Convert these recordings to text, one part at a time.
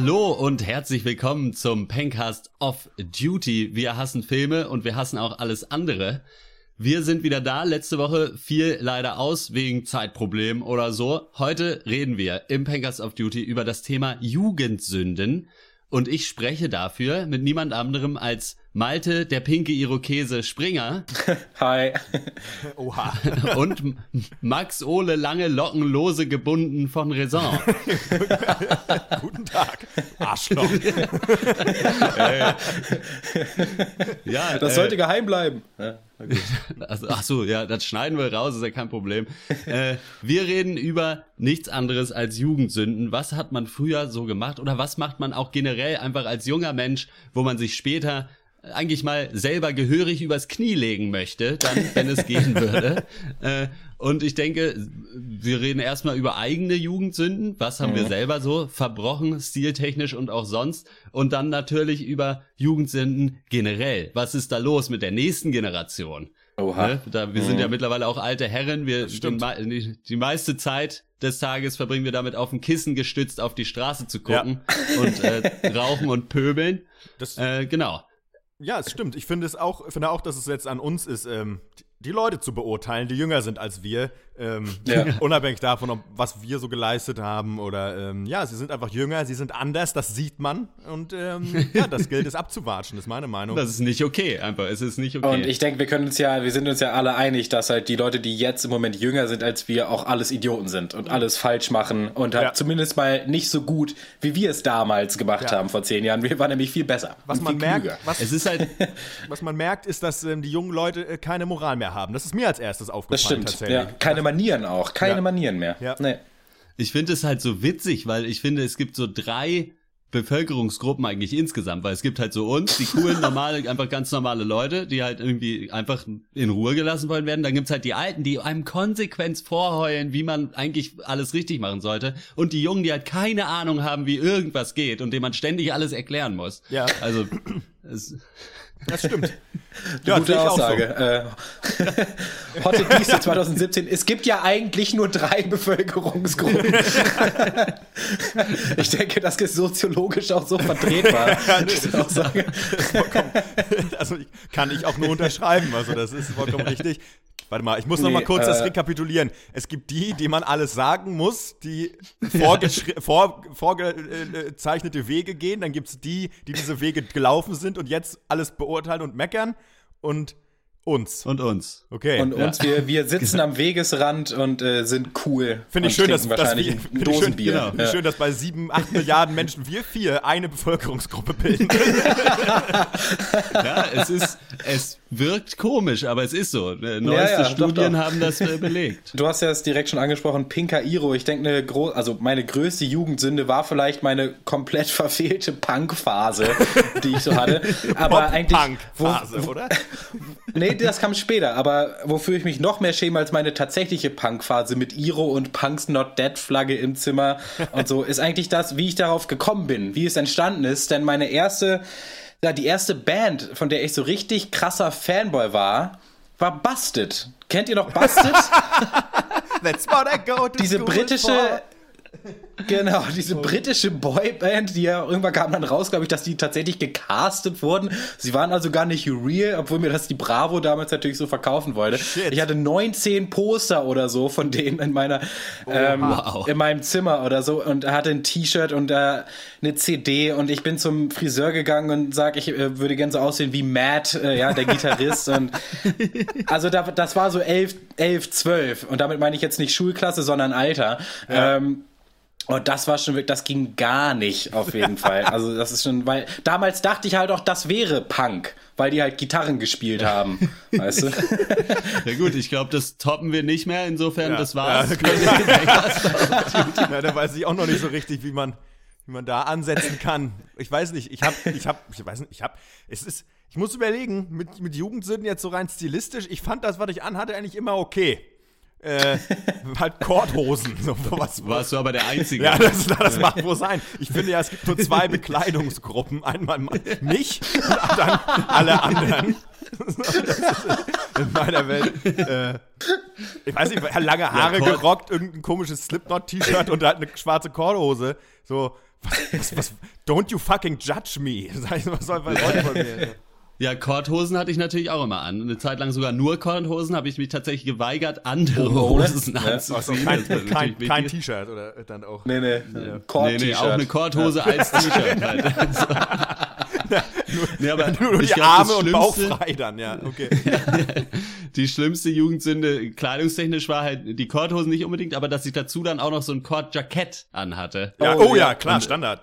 Hallo und herzlich willkommen zum Pencast of Duty. Wir hassen Filme und wir hassen auch alles andere. Wir sind wieder da. Letzte Woche fiel leider aus wegen Zeitproblemen oder so. Heute reden wir im Pencast of Duty über das Thema Jugendsünden. Und ich spreche dafür mit niemand anderem als Malte, der pinke Irokese Springer. Hi. Oha. Und Max Ole lange Locken lose gebunden von Raison. Guten Tag, Arschloch. ja, das äh, sollte geheim bleiben. Ja, also, ach so, ja, das schneiden wir raus, ist ja kein Problem. äh, wir reden über nichts anderes als Jugendsünden. Was hat man früher so gemacht oder was macht man auch generell einfach als junger Mensch, wo man sich später eigentlich mal selber gehörig übers Knie legen möchte, dann, wenn es gehen würde. Äh, und ich denke, wir reden erstmal über eigene Jugendsünden. Was haben mhm. wir selber so verbrochen, stiltechnisch und auch sonst? Und dann natürlich über Jugendsünden generell. Was ist da los mit der nächsten Generation? Oha. Ne? Da, wir mhm. sind ja mittlerweile auch alte Herren. Wir die, die, meiste Zeit des Tages verbringen wir damit auf dem Kissen gestützt auf die Straße zu gucken ja. und äh, rauchen und pöbeln. Das, äh, genau. Ja, es stimmt. Ich finde es auch, finde auch, dass es jetzt an uns ist, ähm, die Leute zu beurteilen, die jünger sind als wir, ähm, ja. unabhängig davon, ob, was wir so geleistet haben oder ähm, ja, sie sind einfach jünger, sie sind anders, das sieht man und ähm, ja, das gilt es abzuwatschen, ist meine Meinung. Das ist nicht okay, einfach, es ist nicht okay. Und ich denke, wir können uns ja, wir sind uns ja alle einig, dass halt die Leute, die jetzt im Moment jünger sind als wir, auch alles Idioten sind und alles falsch machen und halt ja. zumindest mal nicht so gut, wie wir es damals gemacht ja. haben vor zehn Jahren. Wir waren nämlich viel besser. Was man merkt, was, es ist halt, was man merkt, ist, dass ähm, die jungen Leute äh, keine Moral mehr haben. Das ist mir als erstes aufgefallen. Das stimmt. Tatsächlich. Ja. Keine Manieren auch. Keine ja. Manieren mehr. Ja. Nee. Ich finde es halt so witzig, weil ich finde, es gibt so drei Bevölkerungsgruppen eigentlich insgesamt, weil es gibt halt so uns, die coolen, normale, einfach ganz normale Leute, die halt irgendwie einfach in Ruhe gelassen wollen werden. Dann gibt's halt die Alten, die einem konsequent vorheulen, wie man eigentlich alles richtig machen sollte. Und die Jungen, die halt keine Ahnung haben, wie irgendwas geht und dem man ständig alles erklären muss. Ja. Also, es, das stimmt. ja, Gute Aussage. So. Äh, Hotte Dieste 2017. Es gibt ja eigentlich nur drei Bevölkerungsgruppen. ich denke, das ist soziologisch auch so vertretbar. diese Aussage. Also kann ich auch nur unterschreiben. Also das ist vollkommen richtig. Warte mal, ich muss nee, noch mal kurz äh, das rekapitulieren. Es gibt die, die man alles sagen muss, die vorgezeichnete vor, Wege gehen. Dann gibt es die, die diese Wege gelaufen sind und jetzt alles beurteilen und meckern. Und uns. Und uns. Okay. Und uns, wir, wir sitzen am Wegesrand und äh, sind cool. Finde ich schön, dass, dass wir, Dosenbier. Schön, genau. ja. schön, dass bei sieben, acht Milliarden Menschen wir vier eine Bevölkerungsgruppe bilden. ja, es ist, es wirkt komisch, aber es ist so. Neueste ja, ja, Studien doch, doch. haben das äh, belegt. Du hast ja es direkt schon angesprochen, Pinker Iro. Ich denke, eine groß, also meine größte Jugendsünde war vielleicht meine komplett verfehlte Punk-Phase, die ich so hatte. Aber eigentlich. Punk-Phase, oder? Nee, das kam später, aber wofür ich mich noch mehr schäme als meine tatsächliche Punk-Phase mit Iro und Punks Not Dead Flagge im Zimmer und so, ist eigentlich das, wie ich darauf gekommen bin, wie es entstanden ist. Denn meine erste, ja, die erste Band, von der ich so richtig krasser Fanboy war, war Busted. Kennt ihr noch Busted? That's what I go to Diese britische, for. Genau, diese britische Boyband, die ja irgendwann kam dann raus, glaube ich, dass die tatsächlich gecastet wurden. Sie waren also gar nicht real, obwohl mir das die Bravo damals natürlich so verkaufen wollte. Shit. Ich hatte 19 Poster oder so von denen in meiner oh, ähm, wow. in meinem Zimmer oder so und hatte ein T-Shirt und äh, eine CD und ich bin zum Friseur gegangen und sag, ich äh, würde gerne so aussehen wie Matt, äh, ja, der Gitarrist und also da, das war so 11, 11, 12 und damit meine ich jetzt nicht Schulklasse, sondern Alter. Ja. Ähm, und das war schon wirklich, das ging gar nicht auf jeden Fall. Also das ist schon, weil damals dachte ich halt auch, das wäre Punk, weil die halt Gitarren gespielt haben, weißt du? Ja gut, ich glaube, das toppen wir nicht mehr. Insofern, ja, das war's. Ja, ja, da weiß ich auch noch nicht so richtig, wie man, wie man da ansetzen kann. Ich weiß nicht. Ich habe, ich habe, ich weiß nicht. Ich habe, es ist, ich muss überlegen, mit mit Jugendsünden jetzt so rein stilistisch. Ich fand das, was ich anhatte, eigentlich immer okay äh, halt Korthosen. So, was, Warst du aber der Einzige. Ja, das, das mag wohl sein. Ich finde ja, es gibt nur zwei Bekleidungsgruppen. Einmal mich und dann alle anderen. in meiner Welt. Äh, ich weiß nicht, lange Haare Kord- gerockt, irgendein komisches Slipknot-T-Shirt und halt eine schwarze Korthose. So, was, was, was, don't you fucking judge me. Sag ich, was soll Leute von mir? Ja, Korthosen hatte ich natürlich auch immer an. Eine Zeit lang sogar nur Korthosen, habe ich mich tatsächlich geweigert, andere? Hosen Ja. Also anzuziehen. kein, war kein, kein wichtig. T-Shirt oder dann auch. Nee, nee. Nee, nee, auch eine Korthose als T-Shirt. halt. nee, aber Nur die glaub, Arme und Bauch frei dann, ja, okay. Die schlimmste Jugendsünde kleidungstechnisch war halt die Korthosen nicht unbedingt, aber dass ich dazu dann auch noch so ein Kordjackett anhatte. Ja, Oh, oh, ja, ja. klar, Und- Standard.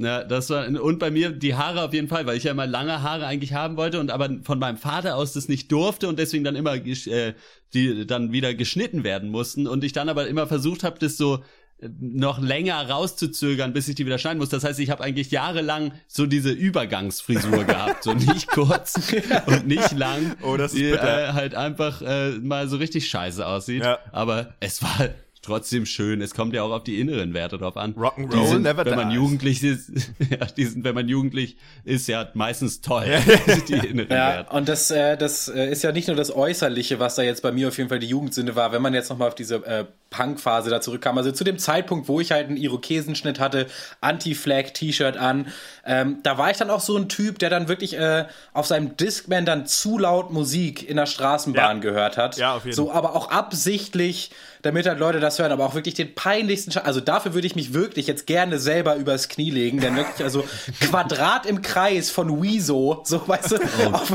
Ja, das war und bei mir die Haare auf jeden Fall, weil ich ja immer lange Haare eigentlich haben wollte und aber von meinem Vater aus das nicht durfte und deswegen dann immer äh, die dann wieder geschnitten werden mussten und ich dann aber immer versucht habe, das so äh, noch länger rauszuzögern, bis ich die wieder schneiden muss. Das heißt, ich habe eigentlich jahrelang so diese Übergangsfrisur gehabt, so nicht kurz und nicht lang, Oh, das die äh, halt einfach äh, mal so richtig scheiße aussieht. Ja. Aber es war trotzdem schön. Es kommt ja auch auf die inneren Werte drauf an. Rock'n'Roll Die sind, never wenn man dies. jugendlich ist, ja, die sind, wenn man jugendlich ist, ja meistens toll. die inneren Ja, Werte. und das, äh, das äh, ist ja nicht nur das Äußerliche, was da jetzt bei mir auf jeden Fall die Jugendsünde war, wenn man jetzt nochmal auf diese äh, Punk-Phase da zurückkam. Also zu dem Zeitpunkt, wo ich halt einen Irokesenschnitt hatte, Anti-Flag-T-Shirt an, ähm, da war ich dann auch so ein Typ, der dann wirklich äh, auf seinem Discman dann zu laut Musik in der Straßenbahn Ja. gehört hat. Ja, auf jeden So, aber auch absichtlich, damit halt Leute das hören, aber auch wirklich den peinlichsten Sche Also dafür würde ich mich wirklich jetzt gerne selber übers Knie legen, denn wirklich, also Quadrat im Kreis von Wieso, so weißt du, auf,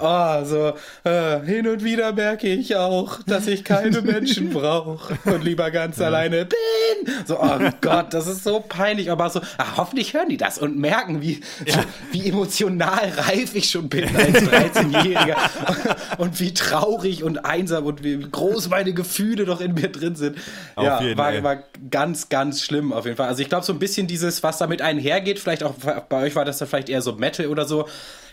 oh, so, äh, hin und wieder merke ich auch, dass ich keine Menschen brauche und lieber ganz alleine bin. So, oh Gott, das ist so peinlich, aber so, ah, hoffentlich hören die das und merken, wie, so, wie emotional reif ich schon bin als 13-Jähriger und wie traurig und einsam und wie groß meine Gefühle doch in mir drin sind. Auf ja, jeden war, war ganz, ganz schlimm auf jeden Fall. Also ich glaube so ein bisschen dieses, was damit einhergeht, vielleicht auch bei euch war das dann vielleicht eher so Metal oder so,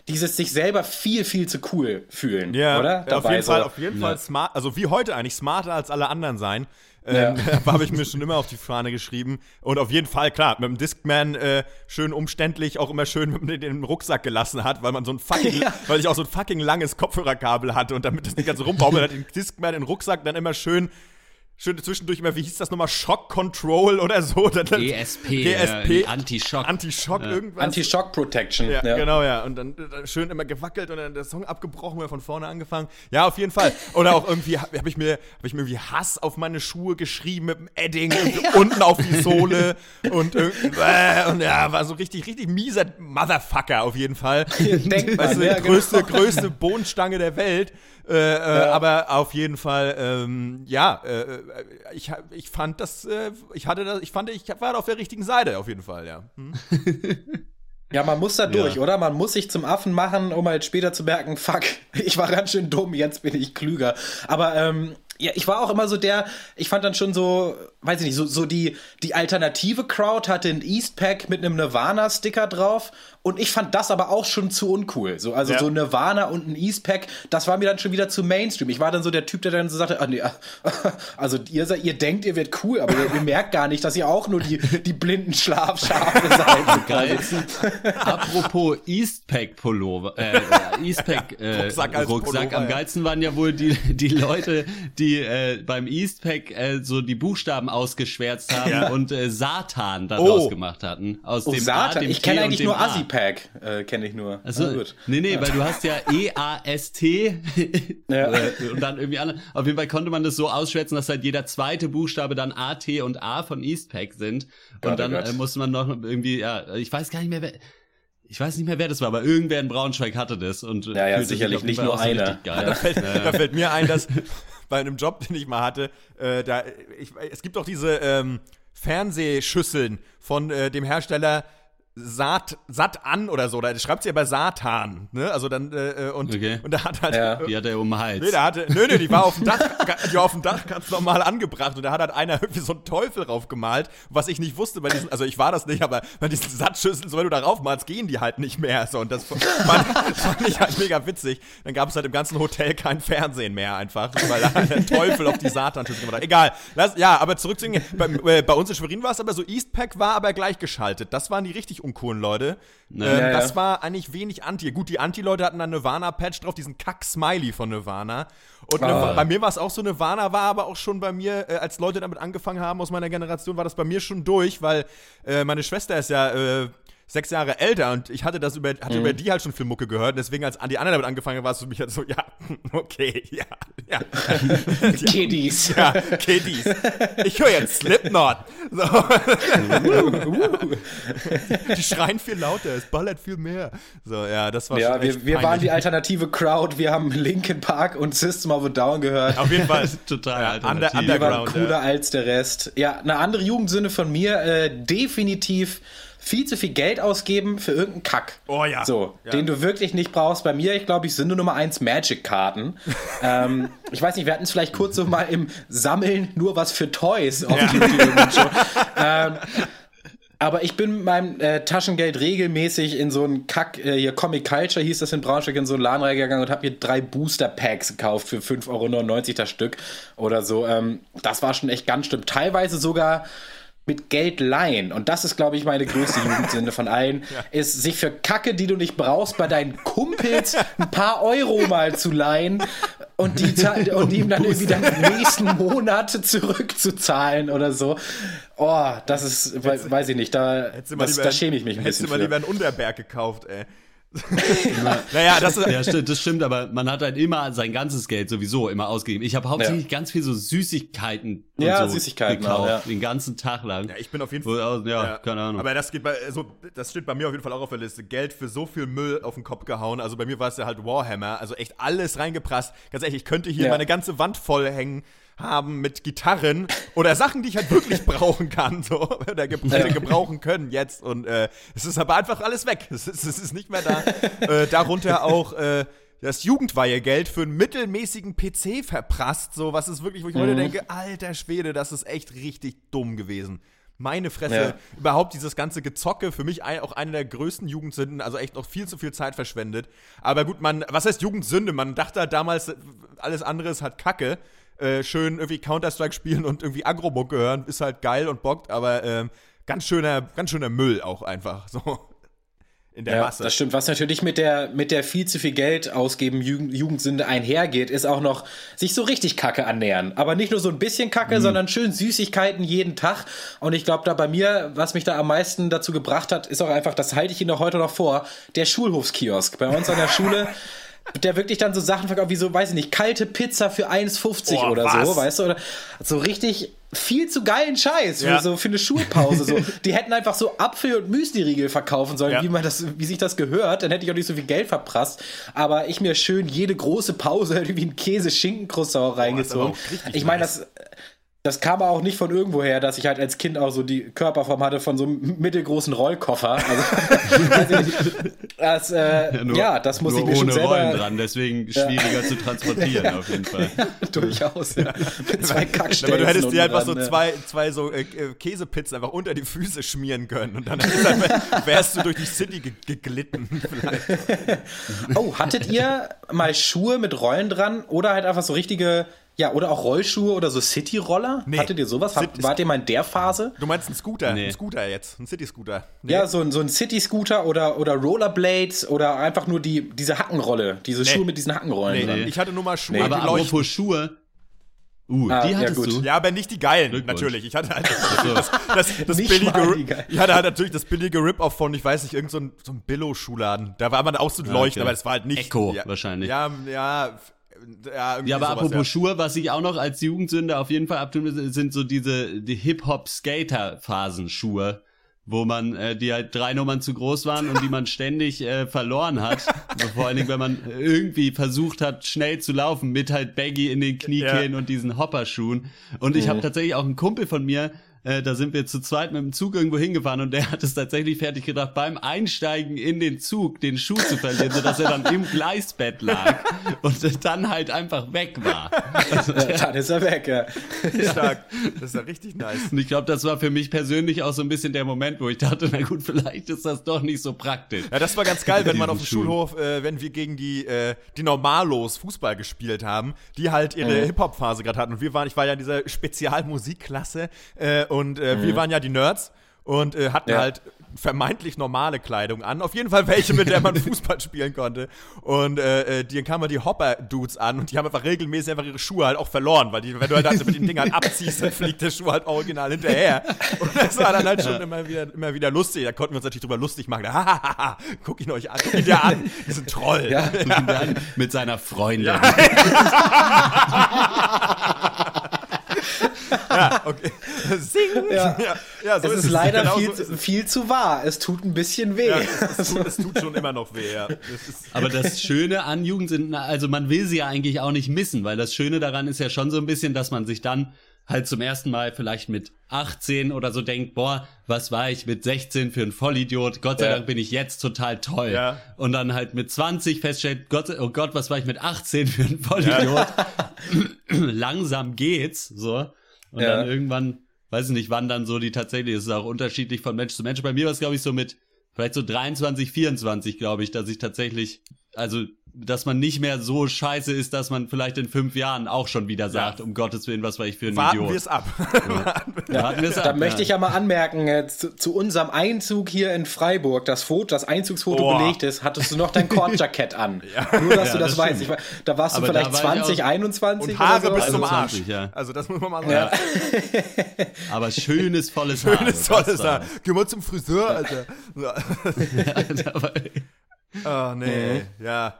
dieses sich selber viel, viel zu cool fühlen, Ja, oder? auf jeden so. Fall, auf jeden Fall smart, also wie heute eigentlich, smarter als alle anderen sein. Ähm, habe ich mir schon immer auf die Fahne geschrieben. Und auf jeden Fall, klar, mit dem Discman äh, schön umständlich, auch immer schön mit dem den Rucksack gelassen hat, weil man so ein fucking, Ja. weil ich auch so ein fucking langes Kopfhörerkabel hatte und damit das nicht ganz so rumbaumelt, hat den Discman in den Rucksack dann immer schön schön zwischendurch immer, wie hieß das nochmal, Shock Control oder so. Dann- GSP, GSP, äh, Anti-Schock. Anti-Shock, irgendwas. Anti-Shock Protection. Ja, genau, ja. Und dann äh, schön immer gewackelt und dann der Song abgebrochen oder von vorne angefangen. Ja, auf jeden Fall. Oder auch irgendwie habe hab ich mir habe ich mir irgendwie Hass auf meine Schuhe geschrieben mit dem Edding irgendwie unten auf die Sohle und irgendwie äh, und ja, war so richtig richtig mieser Motherfucker auf jeden Fall. Denkt man, Weißt du, ja, die größte genau. größte Bohnenstange der Welt. Äh, äh, aber auf jeden Fall, ähm, ja, äh, ich, ich fand das, äh, ich hatte das, ich fand, ich war auf der richtigen Seite, auf jeden Fall, ja. Hm? Ja, man muss da durch, Ja. oder? Man muss sich zum Affen machen, um halt später zu merken, fuck, ich war ganz schön dumm, jetzt bin ich klüger. Aber ähm, ja, ich war auch immer so der, ich fand dann schon so, weiß ich nicht, so, so die, die alternative Crowd hatte ein Eastpack mit einem Nirvana-Sticker drauf und ich fand das aber auch schon zu uncool. So, also Ja. so Nirvana und ein Eastpack, das war mir dann schon wieder zu Mainstream. Ich war dann so der Typ, der dann so sagte, ah, nee, also ihr, seid, ihr denkt, ihr werdet cool, aber ihr, ihr merkt gar nicht, dass ihr auch nur die, die blinden Schlafschafe seid. Geilsten. Apropos Eastpack Pullover, äh, Eastpack äh, Rucksack Am geilsten waren ja wohl die die Leute, die äh, beim Eastpack äh, so die Buchstaben ausgeschwärzt haben Ja. und äh, Satan daraus Oh. gemacht hatten. Aus Oh, dem A, Satan, dem ich kenne eigentlich nur A. Assi-Pack, äh, kenne ich nur. Also, Na gut. nee, nee, weil du hast ja E-A-S-T Ja. äh, und dann irgendwie alle. Auf jeden Fall konnte man das so ausschwärzen, dass halt jeder zweite Buchstabe dann A, T und A von Eastpack sind. Und Gott, oh dann äh, musste man noch irgendwie, ja, ich weiß gar nicht mehr, wer. Ich weiß nicht mehr, wer das war, aber irgendwer in Braunschweig hatte das. Und Ja, ja, sicherlich nicht nur einer. Da fällt, da fällt mir ein, dass bei einem Job, den ich mal hatte, äh, da, ich, es gibt auch diese ähm, Fernsehschüsseln von äh, dem Hersteller Saat, Sat an oder so, da schreibt sie aber Satan, ne? Also dann, äh, äh, und, Okay. und da hat halt, Ja. Die hat er um den Hals. Nee, der hatte, nö, nö, die war auf dem Dach, die war auf dem Dach ganz normal angebracht und da hat halt einer irgendwie so einen Teufel raufgemalt, was ich nicht wusste bei diesen, also ich war das nicht, aber bei diesen Satzschüsseln, so wenn du da raufmalst, gehen die halt nicht mehr, so und das fand, fand ich halt mega witzig. Dann gab es halt im ganzen Hotel kein Fernsehen mehr einfach, weil da halt der Teufel auf die Satan-Schüssel gemacht hat. Egal, lass, ja, aber zurück zu den, bei, äh, bei uns in Schwerin war es aber so, Eastpack war aber gleichgeschaltet, das waren die richtig Drogenkuren, Leute. Ja, ähm, ja. Das war eigentlich wenig Anti. Gut, die Anti-Leute hatten dann Nirvana-Patch drauf, diesen Kack-Smiley von Nirvana. Und Ah. Bei mir war es auch so, Nirvana war aber auch schon bei mir, äh, als Leute damit angefangen haben aus meiner Generation, war das bei mir schon durch, weil äh, meine Schwester ist ja äh, sechs Jahre älter und ich hatte das über, hatte über die halt schon viel Mucke gehört. Deswegen, als die anderen damit angefangen haben, war es für mich halt so, ja, okay, ja, ja. Kiddies. Ja, Kiddies. Ich höre jetzt Slipknot. So. die schreien viel lauter, es ballert viel mehr. So, ja, das war Ja, wir, wir waren die alternative Crowd. Wir haben Linkin Park und System of a Down gehört. Auf jeden Fall. Total alternativ. under- Wir waren Underground, cooler ja. als der Rest. Ja, eine andere Jugendsünde von mir, äh, definitiv viel zu viel Geld ausgeben für irgendeinen Kack. Oh ja. So, Ja. den du wirklich nicht brauchst. Bei mir, ich glaube, ich Sünde Nummer eins Magic-Karten. ähm, ich weiß nicht, wir hatten es vielleicht kurz so mal im Sammeln nur was für Toys auf YouTube irgendwann schon. ähm, aber ich bin mit meinem äh, Taschengeld regelmäßig in so einen Kack, äh, hier Comic Culture hieß das in Braunschweig, in so einen Laden reingegangen und habe mir drei Booster Packs gekauft für 5,99 Euro das Stück oder so. Ähm, das war schon echt ganz schlimm. Teilweise sogar mit Geld leihen. Und das ist, glaube ich, meine größte Jugendsünde von allen, ist sich für Kacke, die du nicht brauchst, bei deinen Kumpels ein paar Euro mal zu leihen und die, und ihm dann irgendwie dann im nächsten Monat zurückzuzahlen oder so. Oh, das ist, we- weiß ich nicht, da, Hättest das, da schäme ich mich ein Hättest bisschen du mal lieber einen Unterberg gekauft, ey. Naja, das ist. Ja, stimmt, das stimmt, aber man hat halt immer sein ganzes Geld sowieso immer ausgegeben. Ich habe hauptsächlich ganz viel so Süßigkeiten und Ja, so Süßigkeiten gekauft, auch, ja. den ganzen Tag lang. Ja, ich bin auf jeden Fall. ja, keine Ahnung. Aber das geht bei, also, das steht bei mir auf jeden Fall auch auf der Liste. Geld für so viel Müll auf den Kopf gehauen. Also bei mir war es ja halt Warhammer. Also echt alles reingeprasst. Ganz ehrlich, ich könnte hier Ja. meine ganze Wand voll hängen haben mit Gitarren oder Sachen, die ich halt wirklich brauchen kann, so, oder ge hätte gebrauchen können jetzt. Und äh, es ist aber einfach alles weg. Es ist, es ist nicht mehr da. äh, darunter auch äh, das Jugendweihegeld für einen mittelmäßigen PC verprasst, so was ist wirklich, wo ich heute denke, alter Schwede, das ist echt richtig dumm gewesen. Meine Fresse, Ja. überhaupt dieses ganze Gezocke, für mich ein, auch eine der größten Jugendsünden, also echt noch viel zu viel Zeit verschwendet. Aber gut, man, was heißt Jugendsünde? Man dachte halt damals, alles andere ist halt Kacke. Äh, schön irgendwie Counter-Strike spielen und irgendwie Agro-Mucke hören, ist halt geil und bockt, aber ähm, ganz schöner, ganz schöner Müll auch einfach, so. In der Ja, Masse. das stimmt. Was natürlich mit der, mit der viel zu viel Geld ausgeben Jugend, Jugendsünde einhergeht, ist auch noch sich so richtig Kacke annähern. Aber nicht nur so ein bisschen Kacke, Mhm. sondern schön Süßigkeiten jeden Tag. Und ich glaube, da bei mir, was mich da am meisten dazu gebracht hat, ist auch einfach, das halte ich Ihnen auch heute noch vor, der Schulhofskiosk. Bei uns an der Schule. Der wirklich dann so Sachen verkauft, wie so, weiß ich nicht, kalte Pizza für 1,50 Oh, oder was? so, weißt du? Oder so richtig viel zu geilen Scheiß Ja. für, so, für eine Schulpause. So. Die hätten einfach so Apfel- und Müsli-Riegel verkaufen sollen, Ja. wie man das, wie sich das gehört, dann hätte ich auch nicht so viel Geld verprasst. Aber ich mir schön jede große Pause irgendwie einen Käse-Schinken-Croissant reingezogen. richtig ich meine, nice. das, das kam auch nicht von irgendwoher, dass ich halt als Kind auch so die Körperform hatte von so einem mittelgroßen Rollkoffer. Also, das, äh, ja, das muss nur ich mir schon ohne Rollen selber dran, deswegen schwieriger zu transportieren auf jeden Fall. durchaus. Ja. Mit zwei Kackstellen. Aber du hättest dir einfach so zwei, zwei so äh, äh, Käsepizzen einfach unter die Füße schmieren können und dann wärst du durch die City ge geglitten. Vielleicht. Oh, hattet ihr mal Schuhe mit Rollen dran oder halt einfach so richtige, ja, oder auch Rollschuhe oder so City-Roller? Nee. Hattet ihr sowas? City- wart ihr mal in der Phase? Du meinst einen Scooter? Nee. Ein Scooter jetzt, ein City-Scooter. Nee. Ja, so ein, so ein City-Scooter oder, oder Rollerblades oder einfach nur die, diese Hackenrolle, diese Schuhe mit diesen Hackenrollen Nee, dran. ich hatte nur mal Schuhe, Nee. die Aber leuchten. apropos Schuhe, uh, Ah, die ja, hattest gut. du. Ja, aber nicht die geilen, natürlich. Ich hatte halt das, das, das billige. Ich hatte halt natürlich das billige Rip-Off von, ich weiß nicht, irgend so ein, so ein Billo-Schuhladen. Da war man auch so leuchten, okay. aber es war halt nicht. Echo ja, wahrscheinlich. Ja, ja, ja, Ja, aber sowas, apropos ja. Schuhe, was ich auch noch als Jugendsünde auf jeden Fall abtun, sind so diese die Hip-Hop-Skater-Phasenschuhe, wo man, äh, die halt drei Nummern zu groß waren und die man ständig äh, verloren hat. Vor allen Dingen, wenn man irgendwie versucht hat, schnell zu laufen mit halt Baggy in den Kniekehlen Ja. und diesen Hopperschuhen. Und ich habe tatsächlich auch einen Kumpel von mir, äh, da sind wir zu zweit mit dem Zug irgendwo hingefahren und der hat es tatsächlich fertig gedacht, beim Einsteigen in den Zug den Schuh zu verlieren, sodass er dann im Gleisbett lag und dann halt einfach weg war. Also, dann ist er weg, ja. Stark. Das ist ja richtig nice. und ich glaube, das war für mich persönlich auch so ein bisschen der Moment, wo ich dachte, na gut, vielleicht ist das doch nicht so praktisch. Ja, das war ganz geil, wenn man auf dem. Schulhof, äh, wenn wir gegen die, äh, die Normalos Fußball gespielt haben, die halt ihre Hip-Hop-Phase gerade hatten. Und wir waren, ich war ja in dieser Spezialmusikklasse äh, und äh, wir waren ja die Nerds. und äh, hatten Ja. halt vermeintlich normale Kleidung an. Auf jeden Fall welche, mit der man Fußball spielen konnte. Und äh, äh, die kamen die Hopper-Dudes an und die haben einfach regelmäßig einfach ihre Schuhe halt auch verloren, weil die, wenn du halt also mit den Dingern abziehst, dann fliegt der Schuh halt original hinterher. Und das war dann halt schon immer wieder, immer wieder lustig. Da konnten wir uns natürlich drüber lustig machen. Hahaha, guck ihn euch an, guck ihn dir an, die sind Troll. Ja. Dann mit seiner Freundin. Ja, okay. Sing! Ja. ja, ja so es ist ist leider Genau viel, so ist zu, viel zu wahr. Es tut ein bisschen weh. Ja, es, es, tut, es tut schon immer noch weh, ja. Das ist, Aber das Schöne an Jugend sind, also man will sie ja eigentlich auch nicht missen, weil das Schöne daran ist ja schon so ein bisschen, dass man sich dann halt zum ersten Mal vielleicht mit 18 oder so denkt, boah, was war ich mit 16 für ein Vollidiot? Gott sei Ja. Dank bin ich jetzt total toll. Ja. Und dann halt mit 20 feststellt, Gott, oh Gott, was war ich mit 18 für ein Vollidiot? Langsam geht's, so. Und Ja. dann irgendwann, weiß ich nicht, wann dann so die tatsächlich, es ist auch unterschiedlich von Mensch zu Mensch. Bei mir war es, glaube ich, so mit vielleicht so 23, 24, glaube ich, dass ich tatsächlich, also, dass man nicht mehr so scheiße ist, dass man vielleicht in fünf Jahren auch schon wieder sagt, um Gottes Willen, was war ich für ein warten Idiot. wir es ab. Warten wir's Da ab, möchte ja. ich ja mal anmerken, äh, zu, zu unserem Einzug hier in Freiburg, das Foto, das Einzugsfoto Boah. belegt ist, hattest du noch dein Kordjackett an. Nur, dass Ja, du das, das weißt. war- da warst du Aber da vielleicht war ich 20, auch- 21 Und Haare oder bis so. zum Arsch. 21, ja. Also das muss man mal sagen. Aber schönes, volles Haar. Schönes, war- Haar. Geh mal zum Friseur, Alter. Aber- oh, nee, ja.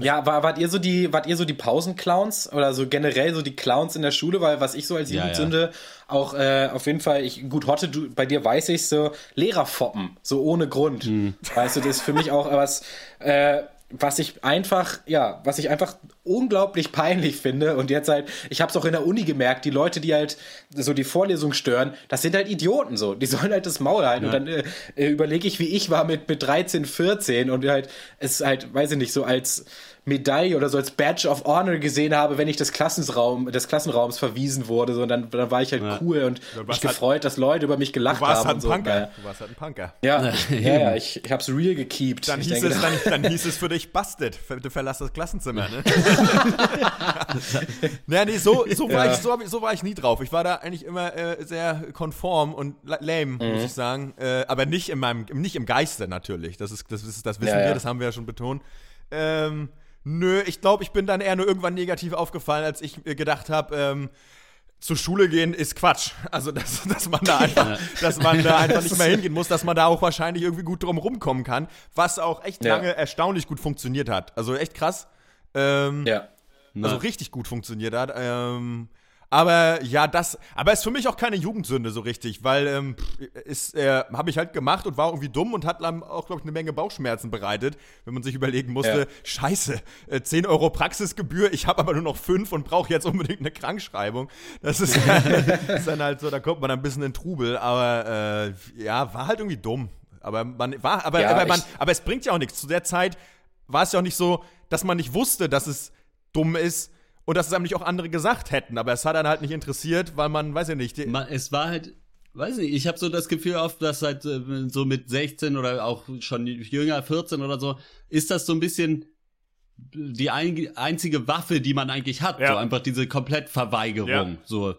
Ja, war, wart ihr so die, wart ihr so die Pausenclowns oder so generell so die Clowns in der Schule? Weil was ich so als Ja, Jugendsünde auch äh, auf jeden Fall, ich gut Hotte, du, bei dir weiß ich so Lehrerfoppen, so ohne Grund. Hm. Weißt du, das ist für mich auch was, äh, was ich einfach, ja, was ich einfach unglaublich peinlich finde. Und jetzt halt, ich habe es auch in der Uni gemerkt, die Leute, die halt so die Vorlesung stören, das sind halt Idioten so, die sollen halt das Maul halten. Und dann äh, äh, überlege ich, wie ich war mit mit 13, 14 und halt es halt, weiß ich nicht, so als Medaille oder so als Badge of Honor gesehen habe, wenn ich des Klassenraum, des Klassenraums verwiesen wurde, so, und dann, dann war ich halt cool und mich halt- gefreut, dass Leute über mich gelacht du warst haben halt und ein so. Punker. Naja. Du warst halt ein Punker. Ja, ja, ja, ich, ich hab's real gekeept. Dann ich hieß, denke, es, dann, dann hieß es für dich Busted. Du verlass das Klassenzimmer, ne? naja, nee, so, so, war Ja. ich, so, so war ich nie drauf. Ich war da eigentlich immer äh, sehr konform und la- lame, Mhm. muss ich sagen. Äh, aber nicht, in meinem, nicht im Geiste natürlich. Das, ist, das, ist, das wissen Ja, wir, ja. das haben wir ja schon betont. Ähm, nö, ich glaube, ich bin dann eher nur irgendwann negativ aufgefallen, als ich äh, gedacht habe, ähm, zur Schule gehen ist Quatsch. Also, dass, dass man da einfach, dass man da einfach nicht mehr hingehen muss, dass man da auch wahrscheinlich irgendwie gut drum rumkommen kann, was auch echt Ja. lange erstaunlich gut funktioniert hat. Also echt krass. Ähm, ja. also richtig gut funktioniert hat. Ähm, aber ja, das, aber ist für mich auch keine Jugendsünde so richtig, weil ähm, ist, äh, habe ich halt gemacht und war irgendwie dumm und hat dann auch, glaube ich, eine Menge Bauchschmerzen bereitet, wenn man sich überlegen musste, Ja. scheiße, äh, 10 Euro Praxisgebühr, ich habe aber nur noch 5 und brauche jetzt unbedingt eine Krankschreibung. Das ist, ist dann halt so, da kommt man ein bisschen in Trubel, aber äh, ja, war halt irgendwie dumm. Aber man war, aber, Ja, aber, man, aber es bringt ja auch nichts. Zu der Zeit war es ja auch nicht so, dass man nicht wusste, dass es dumm ist und dass es einem nicht auch andere gesagt hätten. Aber es hat dann halt nicht interessiert, weil man, weiß ja nicht, Man, es war halt, weiß nicht, ich habe so das Gefühl oft, dass halt äh, so mit 16 oder auch schon jünger, 14 oder so, ist das so ein bisschen die ein, einzige Waffe, die man eigentlich hat. Ja. So einfach diese Komplettverweigerung. Ja. So.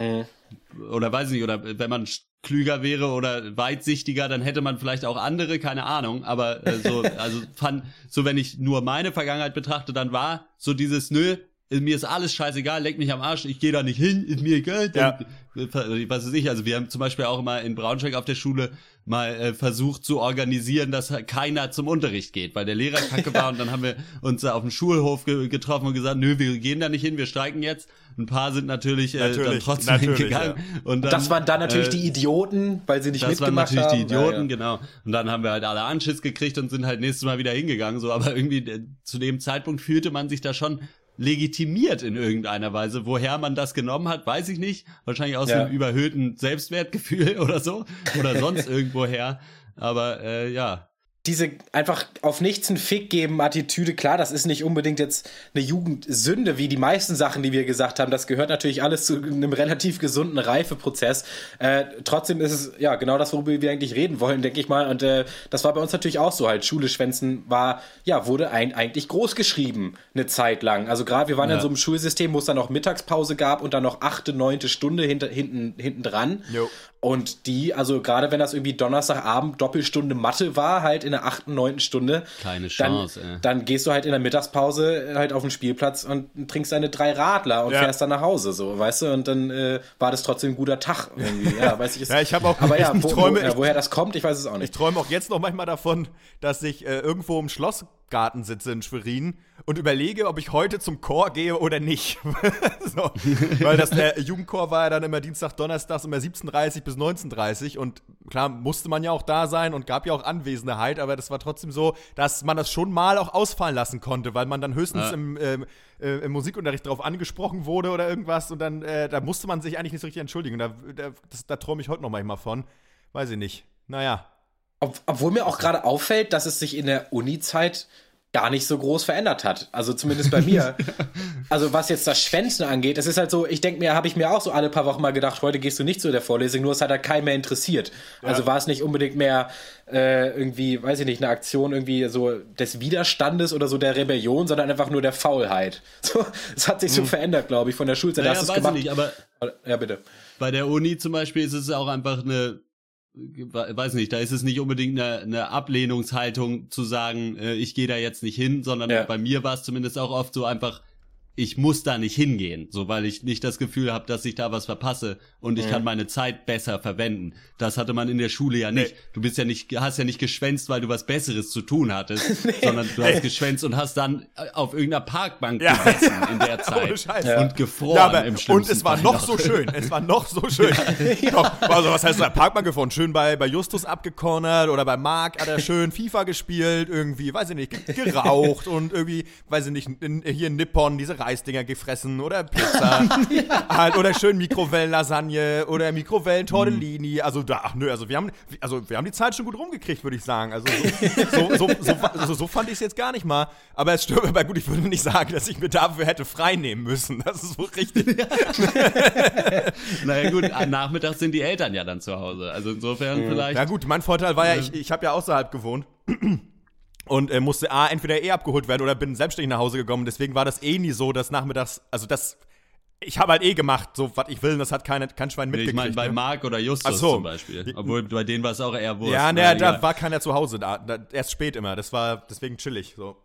Oder weiß nicht, oder wenn man klüger wäre oder weitsichtiger, dann hätte man vielleicht auch andere, keine Ahnung. Aber äh, so, also fand, so wenn ich nur meine Vergangenheit betrachte, dann war so dieses, nö, mir ist alles scheißegal, leck mich am Arsch, ich gehe da nicht hin, ist mir egal. Ja. Dann, äh, was weiß ich, also wir haben zum Beispiel auch immer in Braunschweig auf der Schule mal äh, versucht zu organisieren, dass keiner zum Unterricht geht, weil der Lehrer kacke war und dann haben wir uns da auf dem Schulhof ge getroffen und gesagt, nö, wir gehen da nicht hin, wir streiken jetzt. Ein paar sind natürlich, äh, dann Natürlich, trotzdem natürlich, hingegangen. Und dann, Das waren dann natürlich äh, die Idioten, weil sie nicht das waren mitgemacht natürlich haben. die Idioten, Ja, ja. genau. Und dann haben wir halt alle Anschiss gekriegt und sind halt nächstes Mal wieder hingegangen. So, aber irgendwie äh, zu dem Zeitpunkt fühlte man sich da schon legitimiert in irgendeiner Weise. Woher man das genommen hat, weiß ich nicht. Wahrscheinlich aus Ja. einem überhöhten Selbstwertgefühl oder so. Oder sonst irgendwoher. Aber äh, ja. Diese einfach auf nichts einen Fick geben Attitüde, klar, das ist nicht unbedingt jetzt eine Jugendsünde, wie die meisten Sachen, die wir gesagt haben. Das gehört natürlich alles zu einem relativ gesunden Reifeprozess. Äh, trotzdem ist es ja genau das, worüber wir eigentlich reden wollen, denke ich mal. Und äh, das war bei uns natürlich auch so halt. Schule schwänzen war, ja, wurde ein, eigentlich groß geschrieben eine Zeit lang. Also gerade wir waren ja. In so einem Schulsystem, wo es dann noch Mittagspause gab und dann noch achte, neunte Stunde hinter, hinten, hinten dran. Jo. Und die, also gerade wenn das irgendwie Donnerstagabend Doppelstunde Mathe war, halt in der achten, neunten Stunde. Keine Chance, dann, ey. dann gehst du halt in der Mittagspause halt auf den Spielplatz und trinkst deine drei Radler und Ja. fährst dann nach Hause, so, weißt du? Und dann äh, war das trotzdem ein guter Tag irgendwie. Ja, weiß ich. Ist, Ja, ich hab auch- aber ja, ich wo, träume- wo, ja, ich- woher das kommt, ich weiß es auch Ich nicht. träume auch jetzt noch manchmal davon, dass ich äh, irgendwo im Schlossgarten sitze in Schwerin und überlege, ob ich heute zum Chor gehe oder nicht. so. Weil das der Jugendchor war ja dann immer Dienstag, Donnerstags immer 17.30 bis 19.30 und klar musste man ja auch da sein und gab ja auch Anwesenheit, aber das war trotzdem so, dass man das schon mal auch ausfallen lassen konnte, weil man dann höchstens Ja. im, ähm, äh, im Musikunterricht darauf angesprochen wurde oder irgendwas und dann äh, da musste man sich eigentlich nicht so richtig entschuldigen. Da, da, das- da träume ich heute noch manchmal von. Weiß ich nicht. Naja. Ob, obwohl mir auch gerade auffällt, dass es sich in der Uni-Zeit gar nicht so groß verändert hat. Also zumindest bei mir. also was jetzt das Schwänzen angeht, es ist halt so, ich denke mir, habe ich mir auch so alle paar Wochen mal gedacht, heute gehst du nicht zu der Vorlesung, nur es hat halt keinen mehr interessiert. Also war es nicht unbedingt mehr äh, irgendwie, weiß ich nicht, eine Aktion irgendwie so des Widerstandes oder so der Rebellion, sondern einfach nur der Faulheit. So, es hat sich so verändert, glaube ich, von der Schulzeit. Naja, Hast weiß ich gemacht? nicht, aber ja, bitte. bei der Uni zum Beispiel ist es auch einfach eine, weiß nicht, da ist es nicht unbedingt eine, eine Ablehnungshaltung zu sagen, äh, ich gehe da jetzt nicht hin, sondern Ja. bei mir war es zumindest auch oft so einfach, ich muss da nicht hingehen, so weil ich nicht das Gefühl habe, dass ich da was verpasse und ich kann meine Zeit besser verwenden. Das hatte man in der Schule ja nicht. Du bist ja nicht, hast ja nicht geschwänzt, weil du was Besseres zu tun hattest, sondern du hast geschwänzt und hast dann äh, auf irgendeiner Parkbank Ja. gesessen in der Zeit Scheiß. und gefroren Ja, aber, im und es war noch so schön. Es war noch so schön. Doch, also, was heißt da? Parkbank gefahren? Schön bei, bei Justus abgecornert oder bei Marc hat er schön FIFA gespielt, irgendwie, weiß ich nicht, geraucht und irgendwie, weiß ich nicht, in, hier in Nippon diese Reisdinger gefressen oder Pizza. halt, oder schön Mikrowellenlasagne oder Mikrowellen-Tortellini. Also, da, ach nö, also wir haben, also wir haben die Zeit schon gut rumgekriegt, würde ich sagen. Also, so, so, so, so, also, so fand ich es jetzt gar nicht mal. Aber es stimmt, aber gut, ich würde nicht sagen, dass ich mir dafür hätte frei nehmen müssen. Das ist wohl richtig. Naja gut, am Nachmittag sind die Eltern ja dann zu Hause. Also insofern vielleicht. Ja gut, mein Vorteil war ja, ich, ich habe ja außerhalb gewohnt und äh, musste A, entweder eh abgeholt werden oder bin selbstständig nach Hause gekommen. Deswegen war das eh nie so, dass nachmittags, also das, ich habe halt eh gemacht, so was ich will, und das hat keine, kein Schwein Nee, ich mitgekriegt. meine bei ne? Marc oder Justus so. zum Beispiel. Obwohl bei denen war es auch eher Wurst. ja, Naja, ne, da war keiner zu Hause, da, da, erst spät immer. Das war deswegen chillig. So.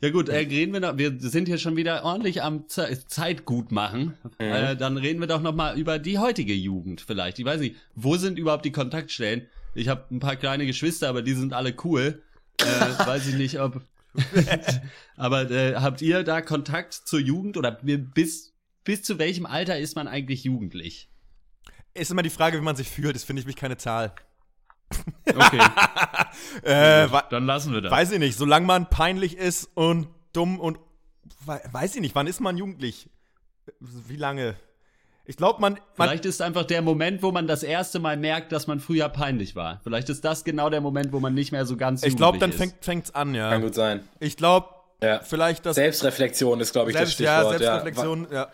Ja gut, äh, reden wir noch, wir sind hier schon wieder ordentlich am Ze Zeitgut machen. Äh, dann reden wir doch noch mal über die heutige Jugend vielleicht. Ich weiß nicht, wo sind überhaupt die Kontaktstellen? Ich habe ein paar kleine Geschwister, aber die sind alle cool. Äh, weiß ich nicht, ob. aber äh, habt ihr da Kontakt zur Jugend oder bis bis zu welchem Alter ist man eigentlich jugendlich? Ist immer die Frage, wie man sich fühlt. Das finde ich mich keine Zahl. Okay, Äh, dann lassen wir das. weiß ich nicht. Solange man peinlich ist und dumm und we- weiß ich nicht. Wann ist man jugendlich? Wie lange? Ich glaube, man, man Vielleicht ist einfach der Moment, wo man das erste Mal merkt, dass man früher peinlich war. Vielleicht ist das genau der Moment, wo man nicht mehr so ganz Ich glaube, dann fängt fängt's an, ja. Kann gut sein. Ich glaube, Ja. vielleicht das Selbstreflexion ist, glaube ich, selbst, das ja, Stichwort. Selbstreflexion, ja.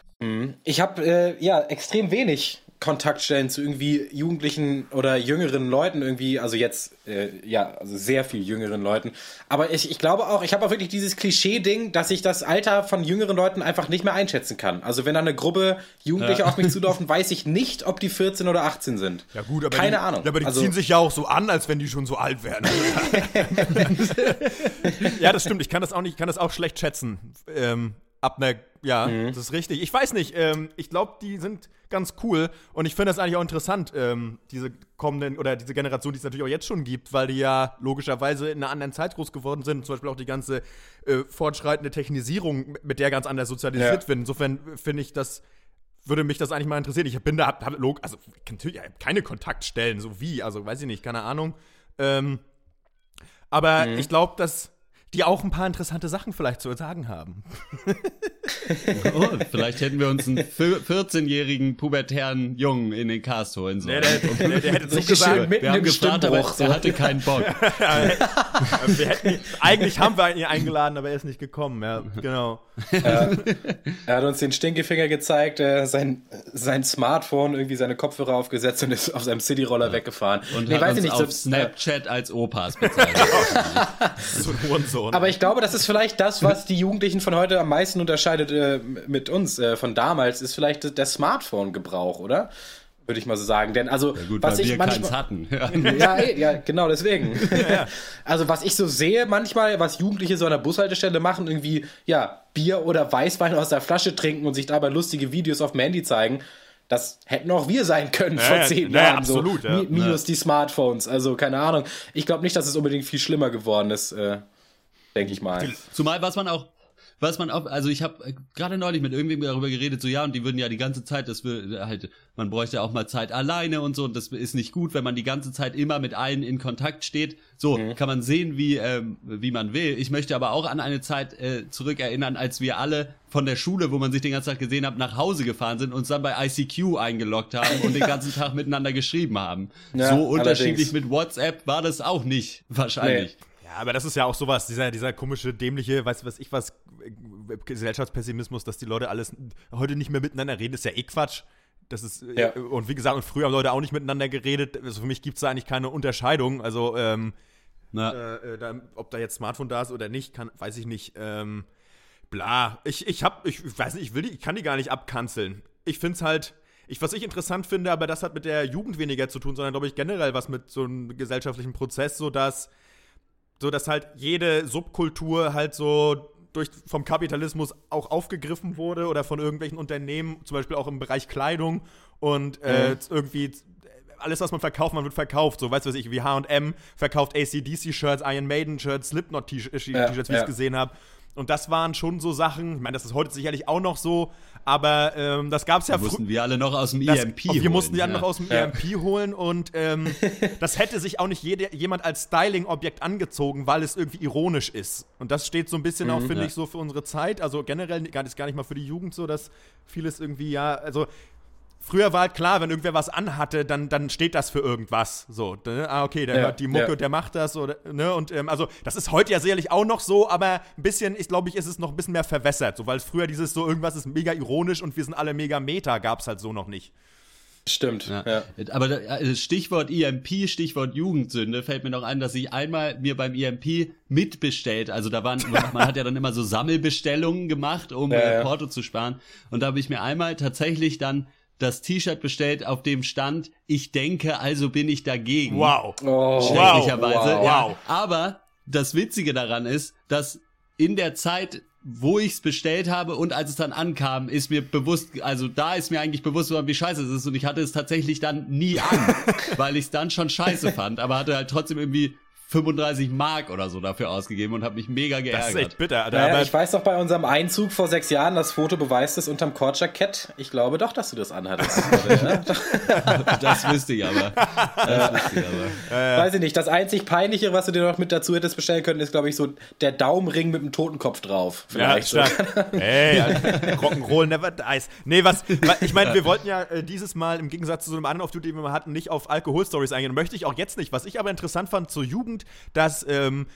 Ich habe äh, ja extrem wenig Kontaktstellen zu irgendwie Jugendlichen oder jüngeren Leuten irgendwie, also jetzt äh, ja, also sehr viel jüngeren Leuten. Aber ich, ich glaube auch, ich habe auch wirklich dieses Klischee-Ding, dass ich das Alter von jüngeren Leuten einfach nicht mehr einschätzen kann. Also wenn da eine Gruppe Jugendliche Ja. auf mich zulaufen, weiß ich nicht, ob die 14 oder 18 sind. Ja gut, aber keine die, Ahnung. Ja, aber die also, ziehen sich ja auch so an, als wenn die schon so alt wären. ja, das stimmt. Ich kann das auch nicht, ich kann das auch schlecht schätzen. Ähm, ab einer, ja, Mhm. das ist richtig. Ich weiß nicht. Ähm, ich glaube, die sind ganz cool und ich finde das eigentlich auch interessant, ähm, diese kommenden oder diese Generation, die es natürlich auch jetzt schon gibt, weil die ja logischerweise in einer anderen Zeit groß geworden sind. Zum Beispiel auch die ganze äh, fortschreitende Technisierung, mit der ganz anders sozialisiert Ja. wird. Insofern finde ich das würde mich das eigentlich mal interessieren. Ich bin da, hab, hab, log- also natürlich ich hab keine Kontaktstellen, so wie, also weiß ich nicht, keine Ahnung. Ähm, aber Mhm. ich glaube, dass die auch ein paar interessante Sachen vielleicht zu sagen haben. Oh, vielleicht hätten wir uns einen vier- 14-jährigen pubertären Jungen in den Cast holen sollen. Der, der, der, der hätte so gesagt, mitten wir haben im gefragt, aber. So. er hatte keinen Bock. wir hätten, eigentlich haben wir ihn eingeladen, aber er ist nicht gekommen. Ja, genau. Er hat uns den Stinkefinger gezeigt, äh, sein, sein Smartphone, irgendwie seine Kopfhörer aufgesetzt und ist auf seinem Cityroller weggefahren. Und Nee, hat weiß uns ich nicht, auf so- Snapchat als Opas bezeichnet. So ein Hurensohn. Aber ich glaube, das ist vielleicht das, was die Jugendlichen von heute am meisten unterscheidet äh, mit uns äh, von damals, ist vielleicht der Smartphone-Gebrauch, oder? würde ich mal so sagen. Denn also, Ja, gut, was ich wir manchmal, hatten. ja, eh, ja, genau deswegen. Also was ich so sehe manchmal, was Jugendliche so an der Bushaltestelle machen, irgendwie ja Bier oder Weißwein aus der Flasche trinken und sich dabei lustige Videos auf dem Handy zeigen. Das hätten auch wir sein können vor ja, zehn ja, Jahren. absolut, so. ja. Mi- Minus die Smartphones. Also keine Ahnung. Ich glaube nicht, dass es unbedingt viel schlimmer geworden ist. Äh, Denke ich mal. Zumal was man auch, was man auch, also ich habe gerade neulich mit irgendwem darüber geredet, so ja, und die würden ja die ganze Zeit, das will halt, man bräuchte auch mal Zeit alleine und so, und das ist nicht gut, wenn man die ganze Zeit immer mit allen in Kontakt steht. So kann man sehen, wie ähm, wie man will. Ich möchte aber auch an eine Zeit äh, zurückerinnern, als wir alle von der Schule, wo man sich den ganzen Tag gesehen hat, nach Hause gefahren sind und uns dann bei ICQ eingeloggt haben und den ganzen Tag miteinander geschrieben haben. Ja, so unterschiedlich allerdings. mit WhatsApp war das auch nicht, wahrscheinlich. Ja, aber das ist ja auch sowas, dieser, dieser komische, dämliche, weißt du was ich was, äh, Gesellschaftspessimismus, dass die Leute alles heute nicht mehr miteinander reden, ist ja eh Quatsch. Das ist, äh, Ja. und wie gesagt, und früher haben Leute auch nicht miteinander geredet. Also für mich gibt es da eigentlich keine Unterscheidung. Also, ähm, äh, äh, da, ob da jetzt Smartphone da ist oder nicht, kann, weiß ich nicht. Ähm, bla. Ich, ich hab, ich weiß nicht, ich will die, ich kann die gar nicht abkanzeln. Ich finde es halt, ich, was ich interessant finde, aber das hat mit der Jugend weniger zu tun, sondern glaube ich generell was mit so einem gesellschaftlichen Prozess, so dass, so dass halt jede Subkultur halt so durch, vom Kapitalismus auch aufgegriffen wurde oder von irgendwelchen Unternehmen, zum Beispiel auch im Bereich Kleidung und äh, irgendwie alles, was man verkauft, man wird verkauft. So, weißt du, was ich, wie H&M verkauft ACDC-Shirts, Iron Maiden-Shirts, Slipknot-T-Shirts, Ja, wie ich ja. es gesehen habe. Und das waren schon so Sachen, ich meine, das ist heute sicherlich auch noch so, aber ähm, das gab es ja früher. mussten wir alle noch aus dem Das, EMP und wir holen, mussten die ja. anderen noch aus dem Ja. EMP holen und ähm, das hätte sich auch nicht jede, jemand als Styling-Objekt angezogen, weil es irgendwie ironisch ist. Und das steht so ein bisschen auch, finde Mhm. ja. ich, so für unsere Zeit. Also generell gar nicht, gar nicht mal für die Jugend so, dass vieles irgendwie, ja, also Früher war halt klar, wenn irgendwer was anhatte, dann, dann steht das für irgendwas. So, ne? ah, okay, der Ja, hört die Mucke, ja. der macht das, oder, ne? Und ähm, also, das ist heute ja sicherlich auch noch so, aber ein bisschen, ich glaube, ich, ist es noch ein bisschen mehr verwässert, so, weil es früher dieses so, irgendwas ist mega ironisch und wir sind alle mega Meta, gab es halt so noch nicht. Stimmt. Ja. Ja. Aber äh, Stichwort EMP, Stichwort Jugendsünde, fällt mir noch ein, dass ich einmal mir beim EMP mitbestellt, also da waren, man hat ja dann immer so Sammelbestellungen gemacht, um Ja, äh, ja. Porto zu sparen. Und da habe ich mir einmal tatsächlich dann das T-Shirt bestellt, auf dem stand, ich denke, also bin ich dagegen. Wow. Oh, schrecklicherweise. wow. Ja. Wow. Aber das Witzige daran ist, dass in der Zeit, wo ich es bestellt habe und als es dann ankam, ist mir bewusst, also da ist mir eigentlich bewusst geworden, wie scheiße es ist und ich hatte es tatsächlich dann nie an, weil ich es dann schon scheiße fand, aber hatte halt trotzdem irgendwie 35 Mark oder so dafür ausgegeben und habe mich mega geärgert. Das ist echt bitter. Alter. Naja, aber ich weiß doch bei unserem Einzug vor sechs Jahren, das Foto beweist es unterm Kordjackett. Ich glaube doch, dass du das anhattest. Das wüsste ich aber. Das wüsste ich aber. Weiß ich nicht. Das einzig Peinliche, was du dir noch mit dazu hättest bestellen können, ist, glaube ich, so der Daumenring mit dem Totenkopf drauf. Ja, Vielleicht so. stark. Ey, Alter, Rock'n'Roll never dies. Nee, was, wa- ich meine, wir wollten ja äh, dieses Mal im Gegensatz zu so einem anderen Auftritt, den wir mal hatten, nicht auf Alkoholstories eingehen. Möchte ich auch jetzt nicht. Was ich aber interessant fand zur Jugend, dass, ähm,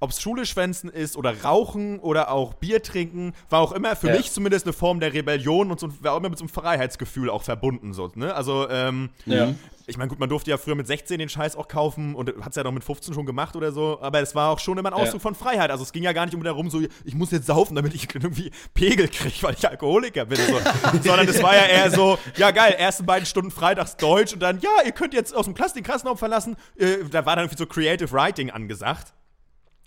ob es Schule schwänzen ist oder Rauchen oder auch Bier trinken, war auch immer für Ja. mich zumindest eine Form der Rebellion und so, war auch immer mit so einem Freiheitsgefühl auch verbunden. So, ne? Also, ähm, Ja. ich meine, gut, man durfte ja früher mit 16 den Scheiß auch kaufen und hat es ja noch mit 15 schon gemacht oder so, aber es war auch schon immer ein Ausdruck Ja. von Freiheit. Also es ging ja gar nicht um darum, so, ich muss jetzt saufen, damit ich irgendwie Pegel kriege, weil ich Alkoholiker bin. So. Sondern es war ja eher so, ja geil, ersten beiden Stunden freitags Deutsch und dann, ja, ihr könnt jetzt aus dem Klass den Klassenraum verlassen. Äh, da war dann irgendwie so Creative Writing angesagt.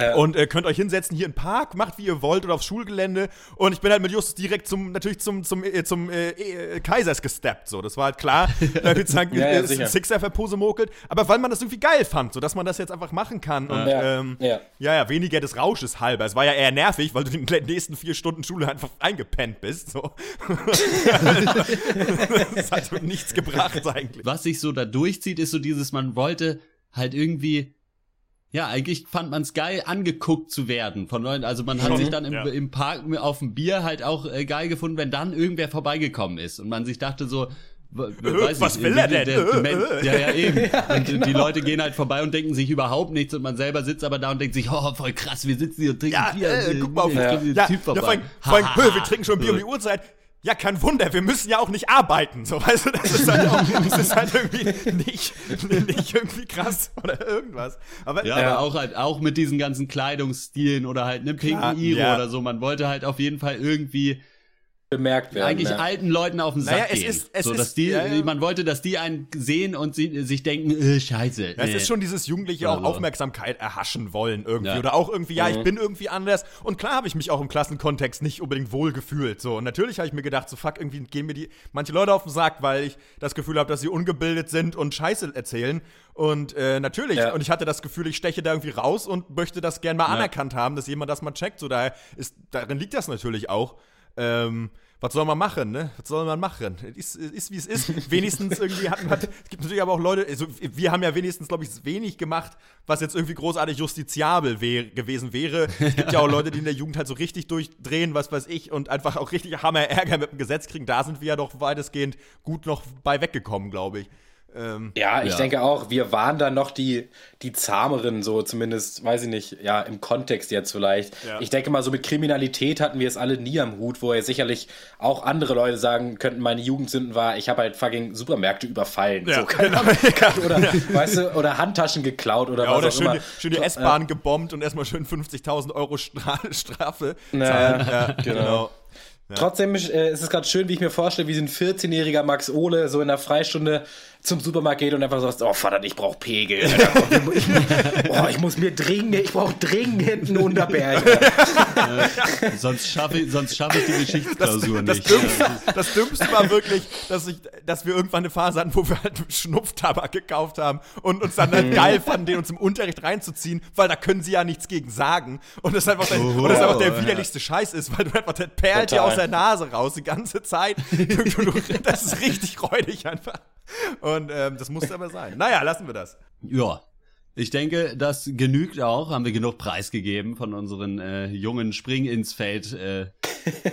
Ja. Und äh, könnt euch hinsetzen hier im Park, macht wie ihr wollt oder aufs Schulgelände. Und ich bin halt mit Justus direkt zum, natürlich zum, zum, äh, zum äh, äh, Kaisers gesteppt. So, das war halt klar. Da würde ich sagen, Ja, ja, äh. Sixer verposemokelt. Aber weil man das irgendwie geil fand, so dass man das jetzt einfach machen kann. Und Ja, ähm, ja. ja, ja, weniger des Rausches halber. Es war ja eher nervig, weil du in den nächsten vier Stunden Schule einfach eingepennt bist. So. das hat nichts gebracht eigentlich. was sich so da durchzieht, ist so dieses, man wollte halt irgendwie, ja, eigentlich fand man es geil, angeguckt zu werden von Leuten. Also man hat Schon, sich dann im, ja. im Park auf dem Bier halt auch äh, geil gefunden, wenn dann irgendwer vorbeigekommen ist und man sich dachte so, w- weiß was nicht, will er denn? der- Äh, Men- äh. ja, ja, eben. Und die Leute gehen halt vorbei und denken sich überhaupt nichts und man selber sitzt aber da und denkt sich, oh, voll krass, wir sitzen hier und trinken Ja, Bier. äh, guck mal auf jetzt Ja. Ja, Typ ja, vorbei. vor allem, vor allem Ha, hö, ha, wir trinken schon Bier um die Uhrzeit. Ja, kein Wunder, wir müssen ja auch nicht arbeiten. So, weißt du, das ist halt, auch, das ist halt irgendwie nicht, nicht irgendwie krass oder irgendwas. Aber Ja, Ja. aber auch halt, auch mit diesen ganzen Kleidungsstilen oder halt einem pinken Iro ja. oder so. Man wollte halt auf jeden Fall irgendwie, bemerkt werden. eigentlich ja. alten Leuten auf den Sack Naja, es gehen. ist- es so, ist- die, ja, ja. man wollte, dass die einen sehen und sie, sich denken, äh, scheiße. Ja, es nee. ist schon dieses Jugendliche auch Also. Aufmerksamkeit erhaschen wollen irgendwie. Ja. Oder auch irgendwie, ja, ich bin irgendwie anders. Und klar habe ich mich auch im Klassenkontext nicht unbedingt wohl gefühlt. So. Und natürlich habe ich mir gedacht, so fuck, irgendwie gehen mir die manche Leute auf den Sack, weil ich das Gefühl habe, dass sie ungebildet sind und Scheiße erzählen. Und äh, natürlich, Ja. und ich hatte das Gefühl, ich steche da irgendwie raus und möchte das gern mal anerkannt haben, dass jemand das mal checkt. So, daher ist, darin liegt das natürlich auch. Ähm, was soll man machen, ne? Was soll man machen? Es ist, ist wie es ist. Wenigstens irgendwie hatten hat, es gibt natürlich aber auch Leute, also wir haben ja wenigstens, glaube ich, wenig gemacht, was jetzt irgendwie großartig justiziabel wär, gewesen wäre. Es gibt ja auch Leute, die in der Jugend halt so richtig durchdrehen, was weiß ich, und einfach auch richtig Hammer Ärger mit dem Gesetz kriegen. Da sind wir ja doch weitestgehend gut noch bei weggekommen, glaube ich. Ähm, Ja, ich Ja. denke auch, wir waren da noch die, die zahmeren, so zumindest, weiß ich nicht, ja, im Kontext jetzt vielleicht. Ja. Ich denke mal, so mit Kriminalität hatten wir es alle nie am Hut, wo ja sicherlich auch andere Leute sagen könnten, meine Jugendsünden war, ich habe halt fucking Supermärkte überfallen. Ja, so, keine Ahnung. Oder, weißt du, oder Handtaschen geklaut oder ja, was oder auch schön, immer. die, schön die S-Bahn gebombt und erstmal schön 50.000 Euro Stra Strafe Na, zahlen. Ja, genau. genau. Trotzdem äh, ist es gerade schön, wie ich mir vorstelle, wie so ein 14-jähriger Max Ole so in der Freistunde zum Supermarkt geht und einfach sagt, oh Vater, ich brauche Pegel. Alter. ich, oh, ich muss mir dringend, ich brauche dringend einen Unterberg. sonst schaffe ich, sonst schaffe ich die Geschichtsklausur Das nicht. Dümmste, das Dümmste war wirklich, dass, ich, dass wir irgendwann eine Phase hatten, wo wir halt Schnupftabak gekauft haben und uns dann halt geil fanden, den uns im Unterricht reinzuziehen, weil da können sie ja nichts gegen sagen. Und das einfach, der, und das einfach der widerlichste Scheiß ist, weil du einfach, der perlt dir aus der Nase raus die ganze Zeit. Das ist richtig räudig einfach. Und ähm, das musste aber sein. Naja, lassen wir das. Ja. Ich denke, das genügt auch. Haben wir genug preisgegeben von unseren äh, jungen Spring ins Feld äh,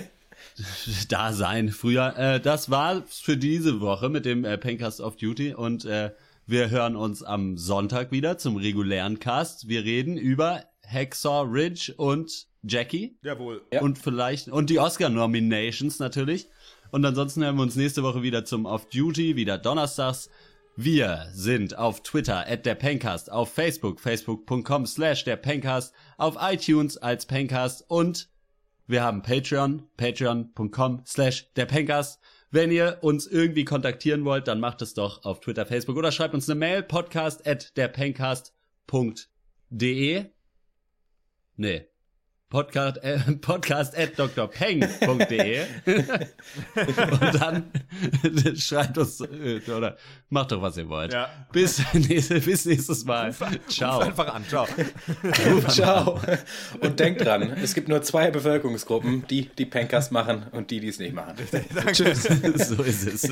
Dasein früher. Äh, das war für diese Woche mit dem äh, Pencast of Duty und äh, wir hören uns am Sonntag wieder zum regulären Cast. Wir reden über Hacksaw Ridge und Jackie. Jawohl. Ja. Und vielleicht, und die Oscar-Nominations natürlich. Und ansonsten hören wir uns nächste Woche wieder zum Off Duty, wieder donnerstags. Wir sind auf Twitter at der Pencast, auf Facebook, facebook.com slash der Pencast, auf iTunes als Pencast und wir haben Patreon, patreon.com slash der Pencast. Wenn ihr uns irgendwie kontaktieren wollt, dann macht es doch auf Twitter, Facebook oder schreibt uns eine Mail, podcast at derpencast.de. Nee. Podcast, äh, podcast at drpeng.de und dann schreibt uns äh, oder macht doch, was ihr wollt. Ja. Bis, nächste, bis nächstes Mal. Ciao. Einfach an. Ciao. Ciao. Und denkt dran, es gibt nur zwei Bevölkerungsgruppen, die die Pencast machen und die, die es nicht machen. Danke. so ist es.